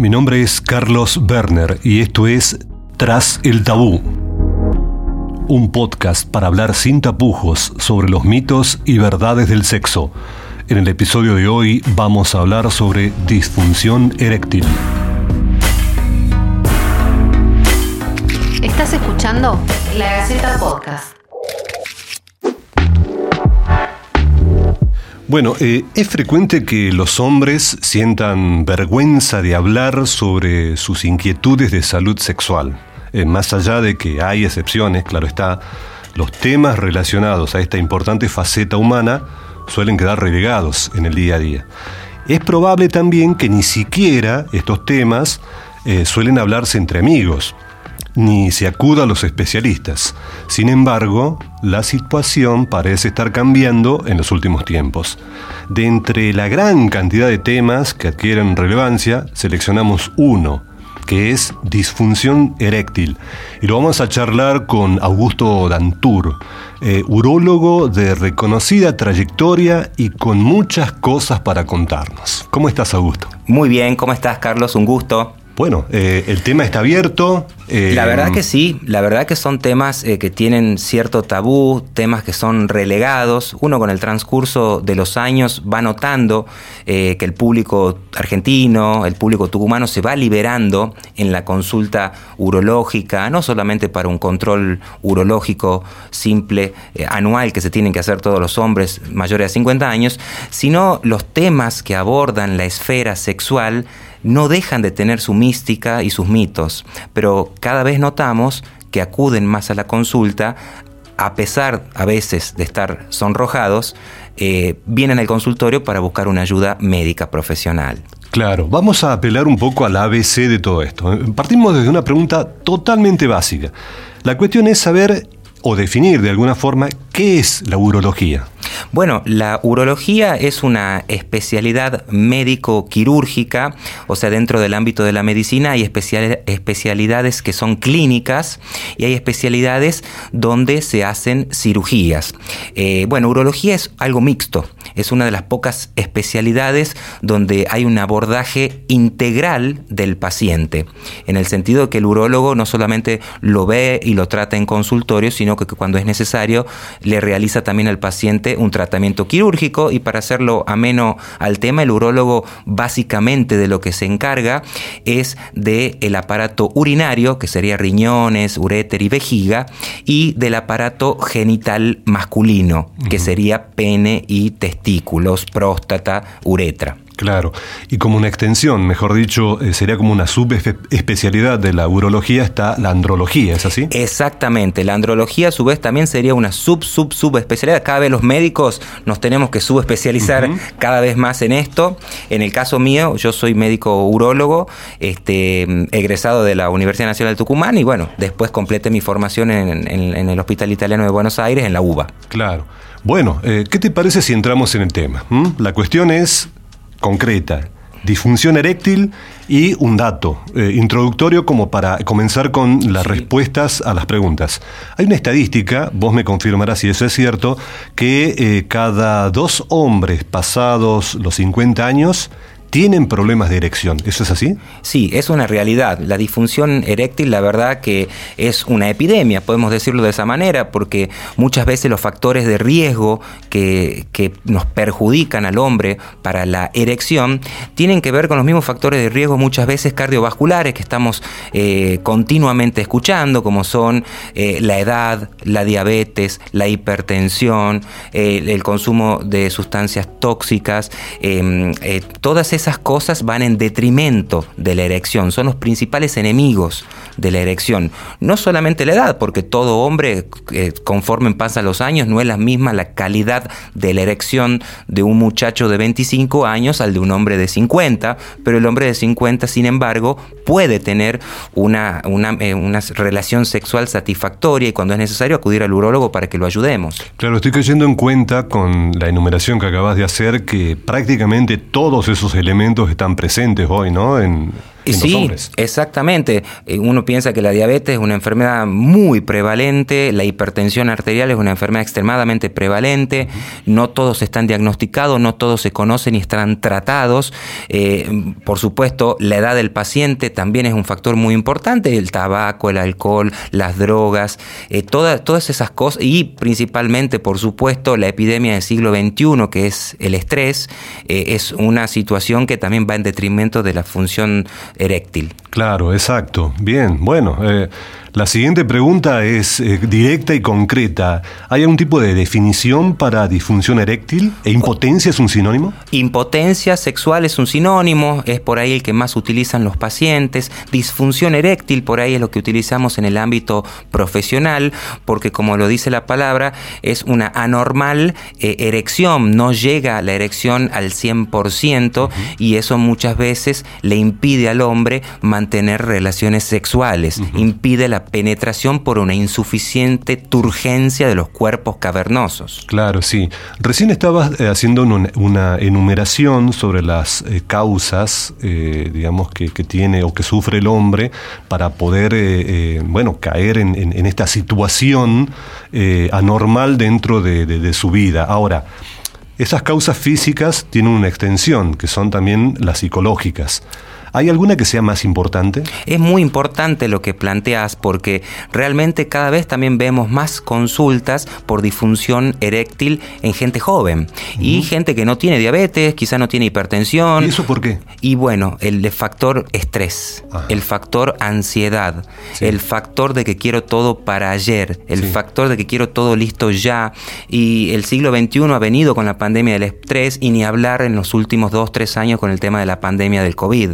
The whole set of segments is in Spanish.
Mi nombre es Carlos Werner y esto es Tras el Tabú. Un podcast para hablar sin tapujos sobre los mitos y verdades del sexo. En el episodio de hoy vamos a hablar sobre disfunción eréctil. Estás escuchando La Gaceta Podcast. Bueno, eh, es frecuente que los hombres sientan vergüenza de hablar sobre sus inquietudes de salud sexual. Eh, más allá de que hay excepciones, claro está, los temas relacionados a esta importante faceta humana suelen quedar relegados en el día a día. Es probable también que ni siquiera estos temas eh, suelen hablarse entre amigos ni se acuda a los especialistas. Sin embargo, la situación parece estar cambiando en los últimos tiempos. De entre la gran cantidad de temas que adquieren relevancia, seleccionamos uno, que es disfunción eréctil. Y lo vamos a charlar con Augusto Dantur, eh, urólogo de reconocida trayectoria y con muchas cosas para contarnos. ¿Cómo estás, Augusto? Muy bien, ¿cómo estás, Carlos? Un gusto. Bueno, eh, el tema está abierto. Eh, la verdad que sí, la verdad que son temas eh, que tienen cierto tabú, temas que son relegados. Uno con el transcurso de los años va notando que el público argentino, el público tucumano se va liberando en la consulta urológica, no solamente para un control urológico simple, anual que se tienen que hacer todos los hombres mayores de 50 años, sino los temas que abordan la esfera sexual no dejan de tener su mística y sus mitos, pero cada vez notamos que acuden más a la consulta, a pesar a veces de estar sonrojados, eh, vienen al consultorio para buscar una ayuda médica profesional. Claro, vamos a apelar un poco al ABC de todo esto. Partimos desde una pregunta totalmente básica. La cuestión es saber o definir de alguna forma qué es la urología. Bueno, la urología es una especialidad médico-quirúrgica, o sea, dentro del ámbito de la medicina hay especialidades que son clínicas y hay especialidades donde se hacen cirugías. Eh, bueno, urología es algo mixto, es una de las pocas especialidades donde hay un abordaje integral del paciente, en el sentido que el urólogo no solamente lo ve y lo trata en consultorio, sino que cuando es necesario le realiza también al paciente un tratamiento quirúrgico y para hacerlo ameno al tema, el urólogo básicamente de lo que se encarga es del el aparato urinario, que sería riñones, uréter y vejiga, y del aparato genital masculino, que sería pene y testículos, próstata, uretra. Claro, y como una extensión, mejor dicho, eh, sería como una subespecialidad de la urología está la andrología, ¿es así? Exactamente, la andrología a su vez también sería una sub sub subespecialidad. Cada vez los médicos nos tenemos que subespecializar cada vez más en esto. En el caso mío, yo soy médico urólogo, este, egresado de la Universidad Nacional de Tucumán y bueno, después completé mi formación en, el Hospital Italiano de Buenos Aires, en la UBA. Claro. Bueno, eh, ¿qué te parece si entramos en el tema? ¿Mm? La cuestión es concreta, disfunción eréctil y un dato eh, introductorio como para comenzar con las respuestas a las preguntas. Hay una estadística, vos me confirmarás si eso es cierto, que eh, cada dos hombres pasados los 50 años tienen problemas de erección. ¿Eso es así? Sí, es una realidad. La disfunción eréctil, la verdad que es una epidemia, podemos decirlo de esa manera, porque muchas veces los factores de riesgo que, nos perjudican al hombre para la erección tienen que ver con los mismos factores de riesgo muchas veces cardiovasculares que estamos eh, continuamente escuchando, como son eh, la edad, la diabetes, la hipertensión, eh, el consumo de sustancias tóxicas, em, todas esas esas cosas van en detrimento de la erección, son los principales enemigos de la erección. No solamente la edad, porque todo hombre, eh, conforme pasan los años, no es la misma la calidad de la erección de un muchacho de 25 años al de un hombre de 50, pero el hombre de 50, sin embargo, puede tener una, una, eh, una relación sexual satisfactoria y cuando es necesario acudir al urólogo para que lo ayudemos. Claro, estoy cayendo en cuenta con la enumeración que acabas de hacer que prácticamente todos esos elementos están presentes hoy, ¿no? En, sí, Exactamente. Eh, uno piensa que la diabetes es una enfermedad muy prevalente, la hipertensión arterial es una enfermedad extremadamente prevalente, no todos están diagnosticados, no todos se conocen y están tratados. Eh, por supuesto, la edad del paciente también es un factor muy importante, el tabaco, el alcohol, las drogas, eh, todas, todas esas cosas y principalmente, por supuesto, la epidemia del siglo XXI, que es el estrés, es una situación que también va en detrimento de la función eréctil. Claro, exacto. Bien, bueno, eh, la siguiente pregunta es eh, directa y concreta. ¿Hay algún tipo de definición para disfunción eréctil? ¿E impotencia es un sinónimo? Impotencia sexual es un sinónimo, es por ahí el que más utilizan los pacientes. Disfunción eréctil, por ahí es lo que utilizamos en el ámbito profesional, porque como lo dice la palabra, es una anormal eh, erección, no llega la erección al 100% y eso muchas veces le impide al hombre mantener relaciones sexuales, impide la penetración por una insuficiente turgencia de los cuerpos cavernosos. Claro, sí. Recién estabas eh, haciendo una, enumeración sobre las eh, causas, eh, digamos, que, tiene o que sufre el hombre para poder, bueno, caer en, esta situación anormal dentro de su vida. Ahora, esas causas físicas tienen una extensión, que son también las psicológicas. ¿Hay alguna que sea más importante? Es muy importante lo que planteas porque realmente cada vez también vemos más consultas por disfunción eréctil en gente joven y gente que no tiene diabetes, quizá no tiene hipertensión. ¿Y eso por qué? Y bueno, el factor estrés, el factor ansiedad, el factor de que quiero todo para ayer, el factor de que quiero todo listo ya. Y el siglo XXI ha venido con la pandemia del estrés y ni hablar en los últimos dos, tres años con el tema de la pandemia del COVID.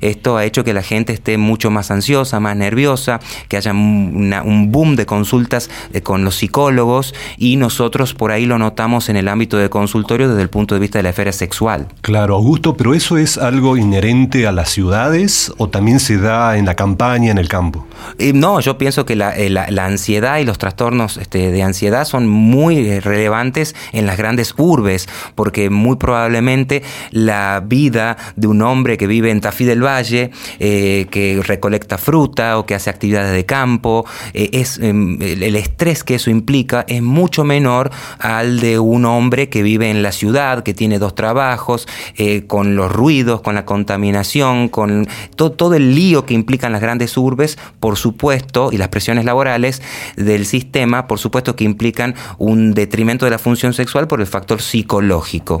Esto ha hecho que la gente esté mucho más ansiosa, más nerviosa, que haya un boom de consultas eh, con los psicólogos y nosotros por ahí lo notamos en el ámbito de consultorio desde el punto de vista de la esfera sexual. Claro, Augusto, pero eso es algo inherente a las ciudades o también se da en la campaña, en el campo? Eh, no, yo pienso que eh, la, ansiedad y los trastornos este, de ansiedad son muy relevantes en las grandes urbes, porque muy probablemente la vida de un hombre que vive en Tafí del Valle, eh, que recolecta fruta o que hace actividades de campo, eh, es, em, el estrés que eso implica es mucho menor al de un hombre que vive en la ciudad, que tiene dos trabajos, eh, con los ruidos, con la contaminación, con todo, todo el lío que implican las grandes urbes, por supuesto, y las presiones laborales del sistema, por supuesto que implican un detrimento de la función sexual por el factor psicológico.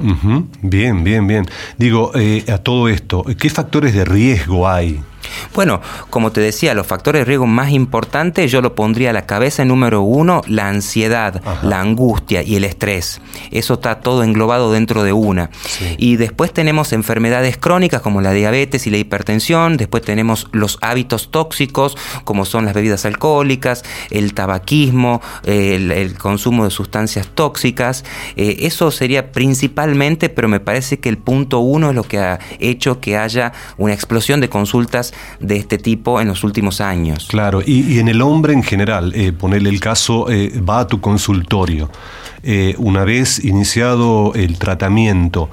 Bien, bien, bien. Digo, a todo esto, ¿qué factores de riesgo hay? Bueno, como te decía, los factores de riesgo más importantes yo lo pondría a la cabeza número uno, la ansiedad, la angustia y el estrés. Eso está todo englobado dentro de una. Y después tenemos enfermedades crónicas como la diabetes y la hipertensión, después tenemos los hábitos tóxicos como son las bebidas alcohólicas, el tabaquismo, el, consumo de sustancias tóxicas. Eh, eso sería principalmente, pero me parece que el punto uno es lo que ha hecho que haya una explosión de consultas de este tipo en los últimos años. Claro, y, en el hombre en general, eh, ponerle el caso, eh, va a tu consultorio. Eh, una vez iniciado el tratamiento,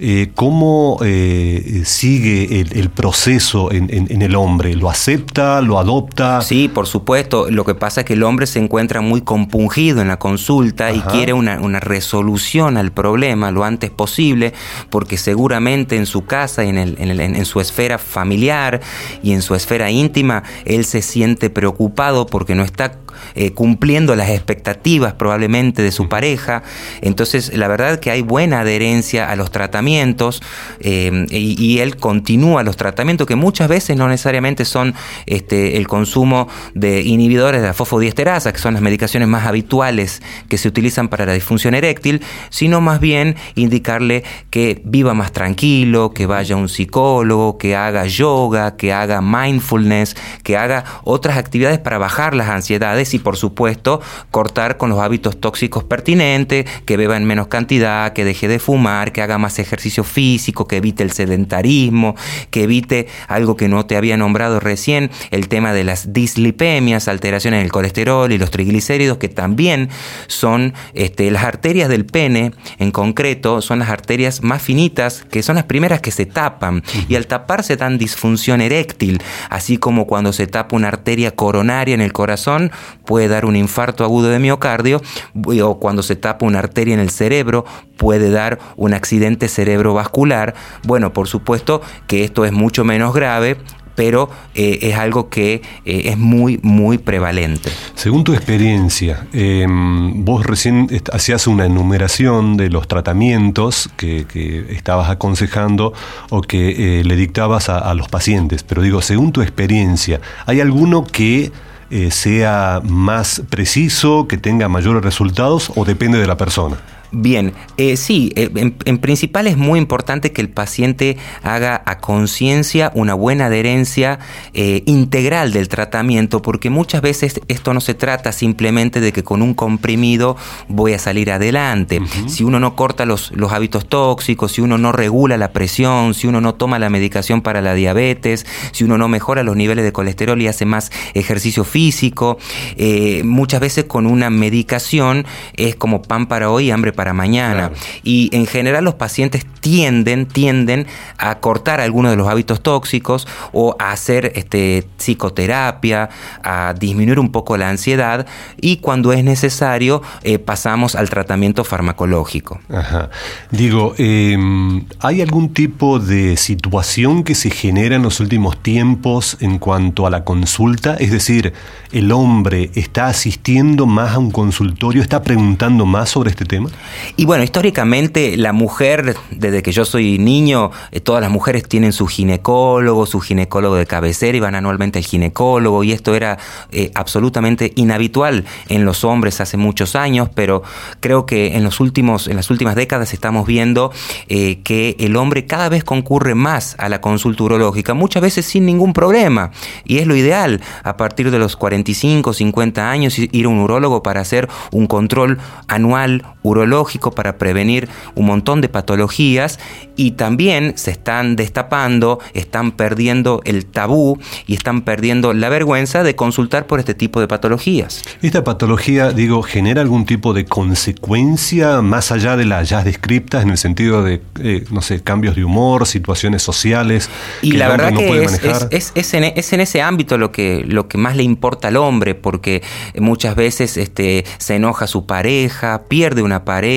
eh, ¿cómo eh, sigue el, proceso en, el hombre? ¿Lo acepta? ¿Lo adopta? Sí, por supuesto. Lo que pasa es que el hombre se encuentra muy compungido en la consulta y quiere una, resolución al problema lo antes posible, porque seguramente en su casa y en, en su esfera familiar y en su esfera íntima, él se siente preocupado porque no está eh, cumpliendo las expectativas probablemente de su pareja. Entonces, la verdad que hay buena adherencia a los tratamientos eh, y, él continúa los tratamientos que muchas veces no necesariamente son este, el consumo de inhibidores de la fosfodiesterasa, que son las medicaciones más habituales que se utilizan para la disfunción eréctil, sino más bien indicarle que viva más tranquilo, que vaya a un psicólogo, que haga yoga, que haga mindfulness, que haga otras actividades para bajar las ansiedades y por supuesto cortar con los hábitos tóxicos pertinentes, que beba en menos cantidad, que deje de fumar, que haga más ejercicio ejercicio físico, que evite el sedentarismo, que evite algo que no te había nombrado recién, el tema de las dislipemias, alteraciones en el colesterol y los triglicéridos, que también son este, las arterias del pene, en concreto, son las arterias más finitas, que son las primeras que se tapan, y al taparse dan disfunción eréctil, así como cuando se tapa una arteria coronaria en el corazón, puede dar un infarto agudo de miocardio, o cuando se tapa una arteria en el cerebro, puede dar un accidente cerebrovascular. Bueno, por supuesto que esto es mucho menos grave pero eh, es algo que eh, es muy, muy prevalente. Según tu experiencia, em, vos recién hacías una enumeración de los tratamientos que, estabas aconsejando o que eh, le dictabas a, los pacientes, pero digo, según tu experiencia, ¿hay alguno que sea más preciso, que tenga mayores resultados o depende de la persona? Bien, eh, sí, eh, en, principal es muy importante que el paciente haga a conciencia una buena adherencia eh, integral del tratamiento, porque muchas veces esto no se trata simplemente de que con un comprimido voy a salir adelante. Si uno no corta los, los hábitos tóxicos, si uno no regula la presión, si uno no toma la medicación para la diabetes, si uno no mejora los niveles de colesterol y hace más ejercicio físico, muchas veces con una medicación es como pan para hoy y hambre para mañana. Y en general los pacientes tienden, tienden a cortar algunos de los hábitos tóxicos o a hacer este, psicoterapia, a disminuir un poco la ansiedad y cuando es necesario eh, pasamos al tratamiento farmacológico. Digo, em, ¿hay algún tipo de situación que se genera en los últimos tiempos en cuanto a la consulta? Es decir, ¿el hombre está asistiendo más a un consultorio, está preguntando más sobre este tema? Y bueno, históricamente la mujer, desde que yo soy niño, eh, todas las mujeres tienen su ginecólogo, su ginecólogo de cabecera, y van anualmente al ginecólogo, y esto era eh, absolutamente inhabitual en los hombres hace muchos años, pero creo que en, los últimos, en las últimas décadas estamos viendo eh, que el hombre cada vez concurre más a la consulta urológica, muchas veces sin ningún problema, y es lo ideal, a partir de los 45, 50 años, ir a un urólogo para hacer un control anual urológico para prevenir un montón de patologías y también se están destapando, están perdiendo el tabú y están perdiendo la vergüenza de consultar por este tipo de patologías. ¿Esta patología, digo, genera algún tipo de consecuencia más allá de las ya descriptas en el sentido de, eh, no sé, cambios de humor, situaciones sociales? Y la verdad que es, es, en, ese ámbito lo que, lo que más le importa al hombre, porque muchas veces este, se enoja su pareja, pierde una pareja,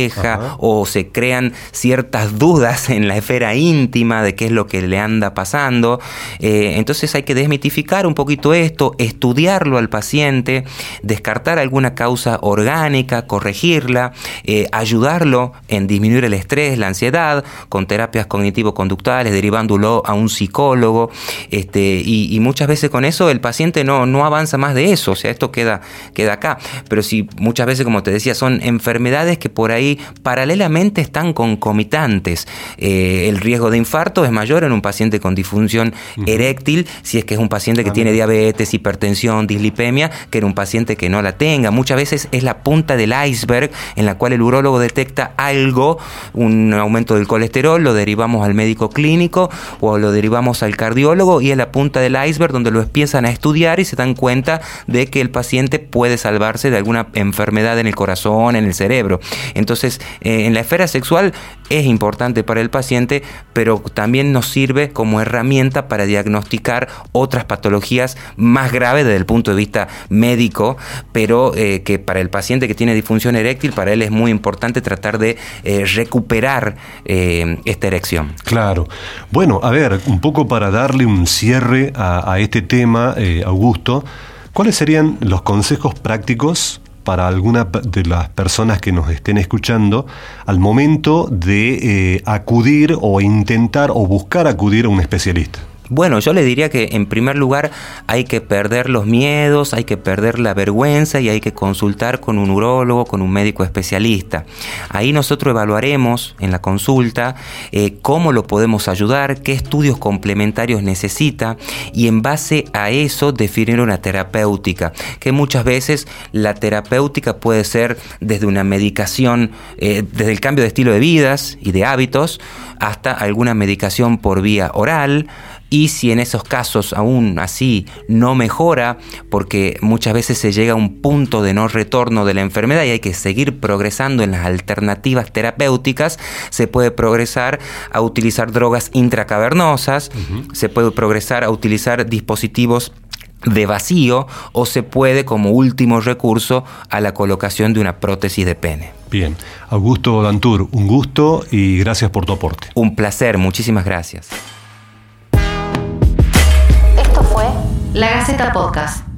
o se crean ciertas dudas en la esfera íntima de qué es lo que le anda pasando. Eh, entonces hay que desmitificar un poquito esto, estudiarlo al paciente, descartar alguna causa orgánica, corregirla, eh, ayudarlo en disminuir el estrés, la ansiedad, con terapias cognitivo-conductuales, derivándolo a un psicólogo. Este, y, muchas veces con eso el paciente no, no avanza más de eso, o sea, esto queda, queda acá. Pero si muchas veces, como te decía, son enfermedades que por ahí paralelamente están concomitantes. Eh, el riesgo de infarto es mayor en un paciente con disfunción eréctil, si es que es un paciente que tiene diabetes, hipertensión, dislipemia, que en un paciente que no la tenga. Muchas veces es la punta del iceberg en la cual el urólogo detecta algo, un aumento del colesterol, lo derivamos al médico clínico o lo derivamos al cardiólogo y es la punta del iceberg donde lo empiezan a estudiar y se dan cuenta de que el paciente puede salvarse de alguna enfermedad en el corazón, en el cerebro. Entonces, entonces, eh, en la esfera sexual es importante para el paciente, pero también nos sirve como herramienta para diagnosticar otras patologías más graves desde el punto de vista médico, pero eh, que para el paciente que tiene disfunción eréctil, para él es muy importante tratar de eh, recuperar esta erección. Claro. Bueno, a ver, un poco para darle un cierre a este tema, Augusto, ¿cuáles serían los consejos prácticos para alguna de las personas que nos estén escuchando al momento de eh, acudir o intentar o buscar acudir a un especialista? Bueno, yo le diría que en primer lugar hay que perder los miedos, hay que perder la vergüenza y hay que consultar con un urólogo, con un médico especialista. Ahí nosotros evaluaremos en la consulta eh, cómo lo podemos ayudar, qué estudios complementarios necesita y en base a eso definir una terapéutica, que muchas veces la terapéutica puede ser desde una medicación, eh, desde el cambio de estilo de vidas y de hábitos, hasta alguna medicación por vía oral, y si en esos casos aún así no mejora, porque muchas veces se llega a un punto de no retorno de la enfermedad y hay que seguir progresando en las alternativas terapéuticas, se puede progresar a utilizar drogas intracavernosas, se puede progresar a utilizar dispositivos de vacío o se puede como último recurso a la colocación de una prótesis de pene. Bien, Augusto Dantur, un gusto y gracias por tu aporte. Un placer, muchísimas gracias. La Gaceta Podcast.